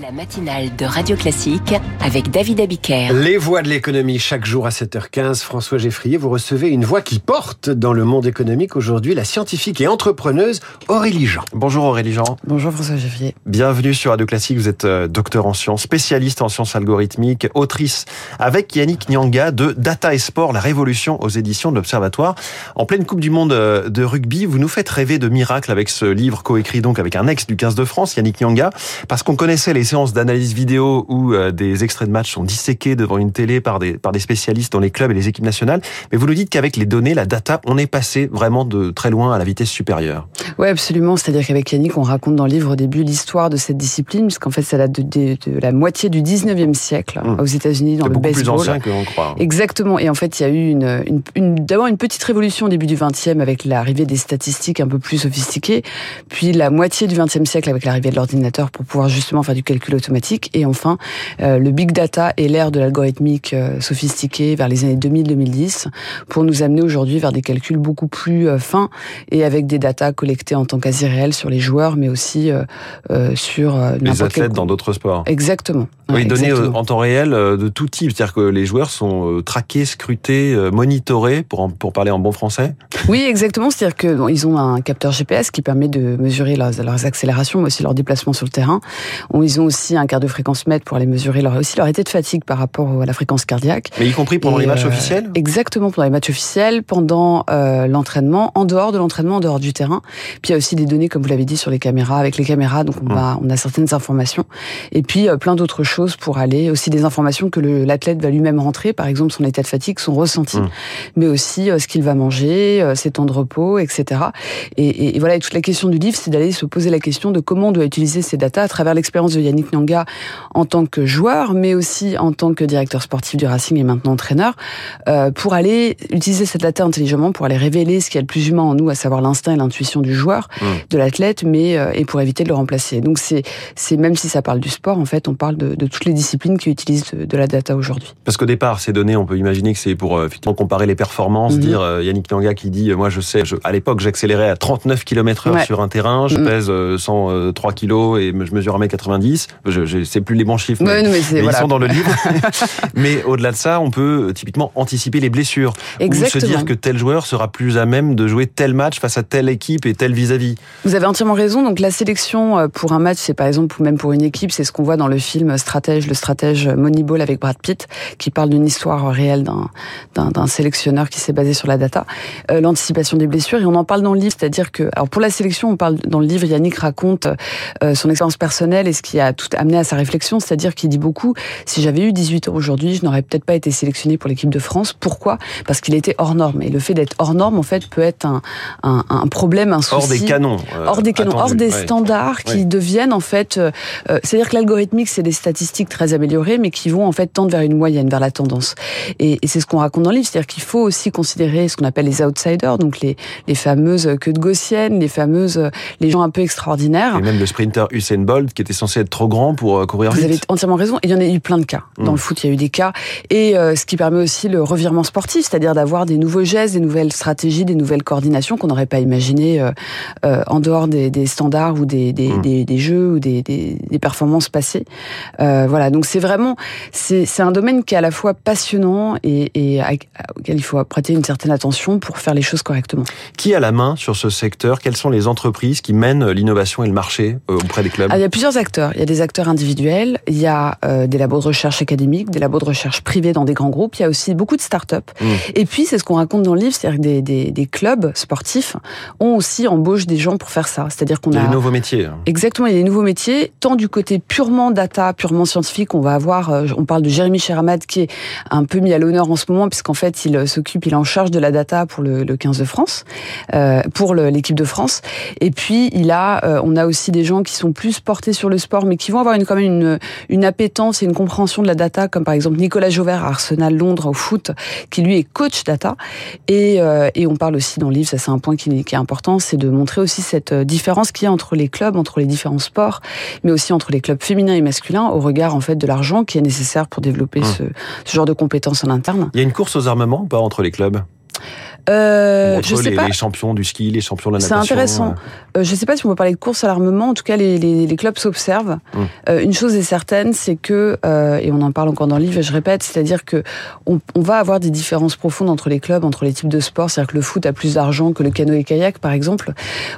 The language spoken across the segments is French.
La matinale de Radio Classique avec David Abiker. Les voix de l'économie chaque jour à 7h15. François Geffrier, vous recevez une voix qui porte dans le monde économique aujourd'hui la scientifique et entrepreneuse Aurélie Jean. Bonjour Aurélie Jean. Bonjour François Geffrier. Bienvenue sur Radio Classique. Vous êtes euh, docteur en sciences, spécialiste en sciences algorithmiques, autrice avec Yannick Nyanga de Data et Sport, la révolution aux éditions de l'Observatoire. En pleine Coupe du Monde euh, de rugby, vous nous faites rêver de miracles avec ce livre coécrit donc avec un ex du 15 de France, Yannick Nyanga, parce qu'on connaissait les séances d'analyse vidéo où euh, des extraits de matchs sont disséqués devant une télé par des, par des spécialistes dans les clubs et les équipes nationales. Mais vous nous dites qu'avec les données, la data, on est passé vraiment de très loin à la vitesse supérieure. Oui, absolument. C'est-à-dire qu'avec Yannick, on raconte dans le livre au début l'histoire de cette discipline, puisqu'en fait, ça date de, de, la moitié du 19e siècle mmh. aux États-Unis dans le beaucoup baseball. plus ancien que croit. Exactement. Et en fait, il y a eu une, une, une d'abord une petite révolution au début du 20e avec l'arrivée des statistiques un peu plus sophistiquées, puis la moitié du 20e siècle avec l'arrivée de l'ordinateur pour pouvoir justement faire du calcul automatique. Et enfin, euh, le big data et l'ère de l'algorithmique euh, sophistiquée vers les années 2000-2010 pour nous amener aujourd'hui vers des calculs beaucoup plus euh, fins et avec des datas collectées en temps quasi réel sur les joueurs, mais aussi sur les athlètes dans d'autres sports. Exactement. Oui, données en temps réel de tout type, c'est-à-dire que les joueurs sont traqués, scrutés, monitorés, pour, pour parler en bon français. Oui, exactement. C'est-à-dire qu'ils bon, ils ont un capteur GPS qui permet de mesurer leurs, leurs accélérations, mais aussi leurs déplacements sur le terrain. Ils ont aussi un quart de fréquence mètre pour aller mesurer leur, aussi leur état de fatigue par rapport à la fréquence cardiaque. Mais y compris pendant Et, les matchs euh, officiels Exactement, pendant les matchs officiels, pendant euh, l'entraînement, en dehors de l'entraînement, en dehors du terrain. Puis il y a aussi des données, comme vous l'avez dit, sur les caméras. Avec les caméras, donc on, va, on a certaines informations. Et puis euh, plein d'autres choses pour aller, aussi des informations que l'athlète va lui-même rentrer, par exemple son état de fatigue, son ressenti, Mmh. mais aussi ce qu'il va manger, ses temps de repos, etc. Et, et, et voilà, et toute la question du livre, c'est d'aller se poser la question de comment on doit utiliser ces datas à travers l'expérience de Yannick Nyanga en tant que joueur, mais aussi en tant que directeur sportif du Racing et maintenant entraîneur, euh, pour aller utiliser cette data intelligemment, pour aller révéler ce qu'il y a de plus humain en nous, à savoir l'instinct et l'intuition du joueur, Mmh. de l'athlète, mais euh, et pour éviter de le remplacer. Donc c'est c'est même si ça parle du sport, en fait, on parle de, de toutes les disciplines qui utilisent de, de la data aujourd'hui. Parce qu'au départ, ces données, on peut imaginer que c'est pour euh, effectivement comparer les performances, Mhm. dire Yannick Nyanga qui dit moi je sais, je, à l'époque j'accélérais à 39 km/h Ouais. sur un terrain, je Mhm. pèse euh, 103 kilos et je mesure 1m90. Je, je sais plus les bons chiffres, mais, voilà. ils sont dans le livre. mais au-delà de ça, on peut euh, typiquement anticiper les blessures ou se Exactement. dire que tel joueur sera plus à même de jouer tel match face à telle équipe et tel vis-à-vis. Vous avez entièrement raison. Donc la sélection euh, pour un match, c'est par exemple ou même pour une équipe, c'est ce qu'on voit dans le film Stratège, le stratège Moneyball avec Brad Pitt, qui parle d'une histoire réelle d'un sélectionneur qui s'est basé sur la data, Euh, l'anticipation des blessures. Et on en parle dans le livre, c'est-à-dire que alors pour la sélection, on parle dans le livre. Yannick raconte euh, son expérience personnelle et ce qui a tout amené à sa réflexion, c'est-à-dire qu'il dit beaucoup. Si j'avais eu 18 ans aujourd'hui, je n'aurais peut-être pas été sélectionné pour l'équipe de France. Pourquoi? Parce qu'il était hors norme. Et le fait d'être hors norme, en fait, peut être un, un, un problème, un souci Hors des canons. euh, hors des canons, hors des Ouais. standards qui Ouais. deviennent en fait, euh, euh, c'est-à-dire que l'algorithmique c'est des statistiques très améliorées, mais qui vont en fait tendre vers une moyenne, vers la tendance. Et, et c'est ce qu'on raconte dans le livre, c'est-à-dire qu'il faut aussi considérer ce qu'on appelle les outsiders, donc les les fameuses queues de gaussienne, les fameuses euh, les gens un peu extraordinaires. Et même le sprinter Usain Bolt qui était censé être trop grand pour euh, courir Vous vite. avez entièrement raison. Et il y en a eu plein de cas. Dans Mm. le foot, il y a eu des cas. Et euh, ce qui permet aussi le revirement sportif, c'est-à-dire d'avoir des nouveaux gestes, des nouvelles stratégies, des nouvelles coordinations qu'on n'aurait pas imaginées euh, euh, en dehors des, des standards ou des, des, Mm. des, des jeux ou des, performances passées. Voilà. Donc c'est vraiment, c'est un domaine qui est à la fois passionnant et, et à- auquel il faut prêter une certaine attention pour faire les choses correctement. Qui a la main sur ce secteur? Quelles sont les entreprises qui mènent l'innovation et le marché auprès des clubs? Ah, il y a plusieurs acteurs. Il y a des acteurs individuels, il y a euh, des labos de recherche académiques, des labos de recherche privés dans des grands groupes, il y a aussi beaucoup de start-up. Mm. Et puis, c'est ce qu'on raconte dans le livre, c'est-à-dire que des, des, des clubs sportifs ont aussi embauché des gens pour faire ça. C'est-à-dire qu'on Il y a des nouveaux métiers. hein. Exactement, il y a des nouveaux métiers, tant du côté purement data, purement scientifique, on va avoir, euh, on parle de Jérémy Chermad qui est un peu mis à l'honneur en ce moment, puisqu'en fait, il euh, s'occupe, il est en charge de la data pour le, le 15 de France, euh, pour l'équipe de France. Et puis, il a, on a aussi des gens qui sont plus portés sur le sport, mais qui vont avoir une, quand même une, une appétence et une compréhension de la data, comme par exemple Nicolas Jauvert à Arsenal Londres au foot, qui lui est coach data. Et, euh, et on parle aussi dans le livre, ça c'est un point qui, qui est important, c'est de montrer aussi cette euh, différence qu'il y a entre les clubs, entre les différents sports, mais aussi entre les clubs féminins et masculins, au regard en fait de l'argent qui est nécessaire pour développer Hum. ce, ce genre de compétences en interne. Il y a une course aux armements ou pas entre les clubs? Euh, je sais les, pas. les champions du ski, les champions de la C'est natation. intéressant. Euh, je ne sais pas si on peut parler de course à l'armement. En tout cas, les, les, les clubs s'observent. Hum. Euh, une chose est certaine, c'est que, euh, et on en parle encore dans le livre, et je répète, c'est-à-dire que on, on va avoir des différences profondes entre les clubs, entre les types de sports. C'est-à-dire que le foot a plus d'argent que le canoë-kayak, par exemple,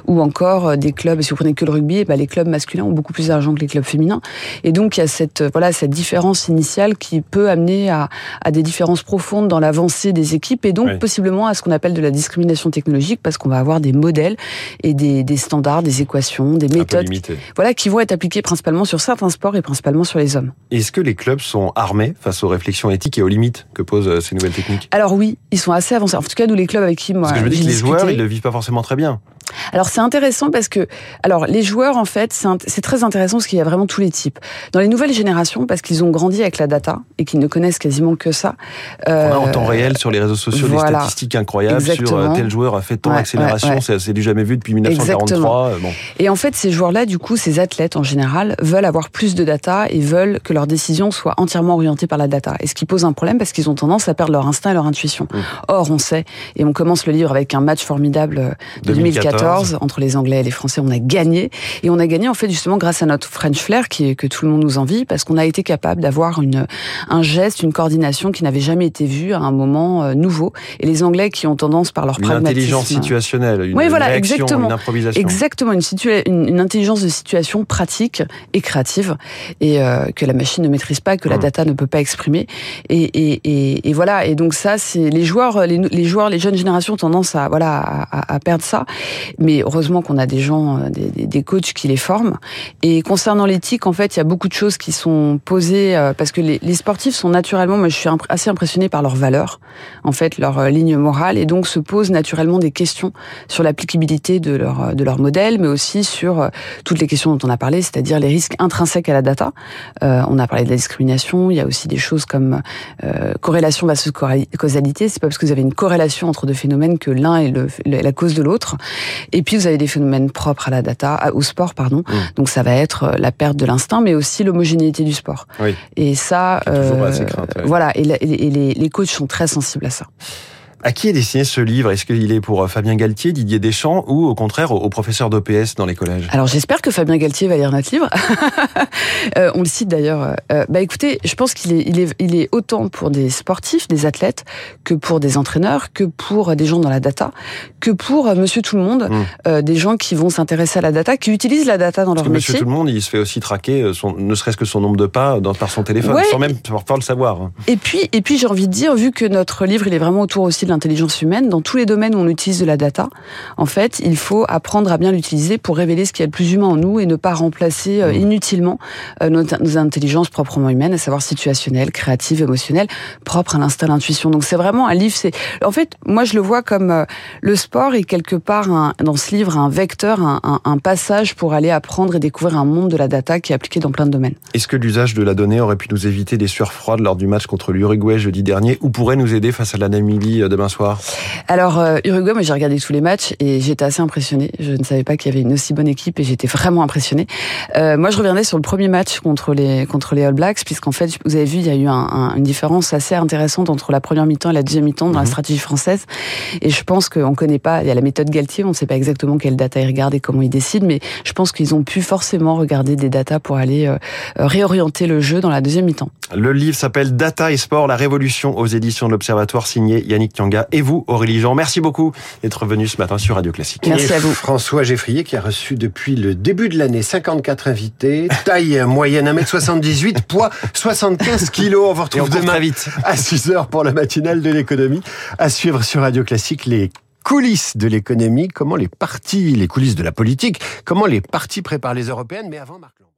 ou encore euh, des clubs. Si vous prenez que le rugby, eh ben, les clubs masculins ont beaucoup plus d'argent que les clubs féminins. Et donc, il y a cette, euh, voilà, cette différence initiale qui peut amener à, à des différences profondes dans l'avancée des équipes et donc Oui. possiblement à ce qu'on appelle de la discrimination technologique parce qu'on va avoir des modèles et des, des standards, des équations, des méthodes limité. voilà, qui vont être appliquées principalement sur certains sports et principalement sur les hommes. Est-ce que les clubs sont armés face aux réflexions éthiques et aux limites que posent euh, ces nouvelles techniques? Alors oui, ils sont assez avancés. En tout cas, nous, les clubs avec qui moi Parce que je me dis que les discuté- joueurs, ils le vivent pas forcément très bien. Alors c'est intéressant parce que, alors les joueurs en fait, c'est très intéressant parce qu'il y a vraiment tous les types. Dans les nouvelles générations, parce qu'ils ont grandi avec la data et qu'ils ne connaissent quasiment que ça. On a euh, en temps réel sur les réseaux sociaux des statistiques incroyables sur Exactement. euh, tel joueur a fait tant d'accélération, ouais, ouais. c'est c'est du jamais vu depuis 1943. euh, Bon. Et en fait, ces joueurs-là, du coup, ces athlètes en général, veulent avoir plus de data et veulent que leurs décisions soient entièrement orientées par la data. Et ce qui pose un problème parce qu'ils ont tendance à perdre leur instinct et leur intuition. Mm. Or, on sait, et on commence le livre avec un match formidable de 2014. 2014 entre les Anglais et les Français. On a gagné. Et on a gagné, en fait, justement, grâce à notre French flair qui est, que tout le monde nous envie parce qu'on a été capable d'avoir une, un geste, une coordination qui n'avait jamais été vue à un moment euh, nouveau. Et les Anglais qui ont tendance par leur Une pragmatisme. intelligence situationnelle, une, Oui, voilà, une réaction, exactement. une improvisation. Exactement, une, situa- une, une intelligence de situation pratique et créative, et euh, que la machine ne maîtrise pas, que la Mm. data ne peut pas exprimer. Et, et, et, et voilà. Et donc ça, c'est les joueurs, les, les joueurs, les jeunes générations ont tendance à voilà à- à perdre ça. Mais heureusement qu'on a des gens, euh, des, des- des coachs qui les forment. Et concernant l'éthique, en fait, il y a beaucoup de choses qui sont posées euh, parce que les, les sportifs sont naturellement, moi, je suis assez impressionnée par leurs valeurs, en fait, leur euh, ligne morale, et donc se posent naturellement des questions sur l'applicabilité de leur euh, de leur modèle, mais aussi sur euh, toutes les questions dont on a parlé, c'est-à-dire les risques intrinsèques à la data. On a parlé de la discrimination. Il y a aussi des choses comme corrélation versus causalité. C'est pas parce que vous avez une corrélation entre deux phénomènes que l'un est le- la cause de l'autre. Et puis vous avez des phénomènes propres à la data, au sport, pardon. Mm. Donc ça va être euh, la perte de l'instinct, mais aussi l'homogénéité du sport. Oui. Et ça, euh, assez crainte, ouais. voilà. Et, la- et les, les coachs sont très sensibles à ça. À qui est destiné ce livre? Est-ce qu'il est pour euh, Fabien Galtier, Didier Deschamps ou au contraire aux professeurs d'OPS dans les collèges? Alors j'espère que Fabien Galtier va lire notre livre. Euh, on le cite d'ailleurs. Euh, bah écoutez, je pense qu'il est, il est, il est autant pour des sportifs, des athlètes, que pour des entraîneurs, que pour des gens dans la data, que pour Monsieur Tout le Monde, Mm. euh, des gens qui vont s'intéresser à la data, qui utilisent la data dans Parce leur que métier. Monsieur Tout le Monde, il se fait aussi traquer, son, ne serait-ce que son nombre de pas dans, par son téléphone, Ouais. sans même parfois le savoir. hein. Et puis, et puis j'ai envie de dire, vu que notre livre il est vraiment autour aussi de l'intelligence humaine, dans tous les domaines où on utilise de la data, en fait, il faut apprendre à bien l'utiliser pour révéler ce qu'il y a de plus humain en nous et ne pas remplacer euh, Mmh. inutilement euh, nos, nos intelligences proprement humaines, à savoir situationnelles, créatives, émotionnelles, propres à l'instinct, à l'intuition. Donc c'est vraiment un livre. C'est en fait, moi je le vois comme euh, le sport est quelque part un- dans ce livre un vecteur, un, un- un passage pour aller apprendre et découvrir un monde de la data qui est appliqué dans plein de domaines. Est-ce que l'usage de la donnée aurait pu nous éviter des sueurs froides lors du match contre l'Uruguay jeudi dernier ou pourrait nous aider face à la Namibie euh, demain soir Alors euh, Uruguay, moi j'ai regardé tous les matchs et j'étais assez impressionnée. Je ne savais pas qu'il y avait une aussi bonne équipe et j'étais vraiment impressionnée. Euh, moi je reviendrai sur le premier match contre les contre les All Blacks puisqu'en fait vous avez vu il y a eu un- un- une différence assez intéressante entre la première mi-temps et la deuxième mi-temps dans la Mhm. stratégie française. Et je pense qu'on connaît pas. Il y a la méthode Galtier, on ne sait pas exactement quelle data ils regardent et comment ils décident, mais je pense qu'ils ont pu forcément regarder des datas pour aller euh, réorienter le jeu dans la deuxième mi-temps. Le livre s'appelle Data et Sport, la révolution aux éditions de l'Observatoire, signé Yannick Tianga. Et vous, Aurélie Jean, merci beaucoup d'être venu ce matin sur Radio Classique. Merci Et à vous. François Geffrier qui a reçu depuis le début de l'année 54 invités, taille moyenne 1m78, poids 75 kilos. On vous on retrouve demain vite. à 6h pour la matinale de l'économie. À suivre sur Radio Classique les coulisses de l'économie, comment les partis, les coulisses de la politique, comment les partis préparent les européennes, mais avant Marc Lang.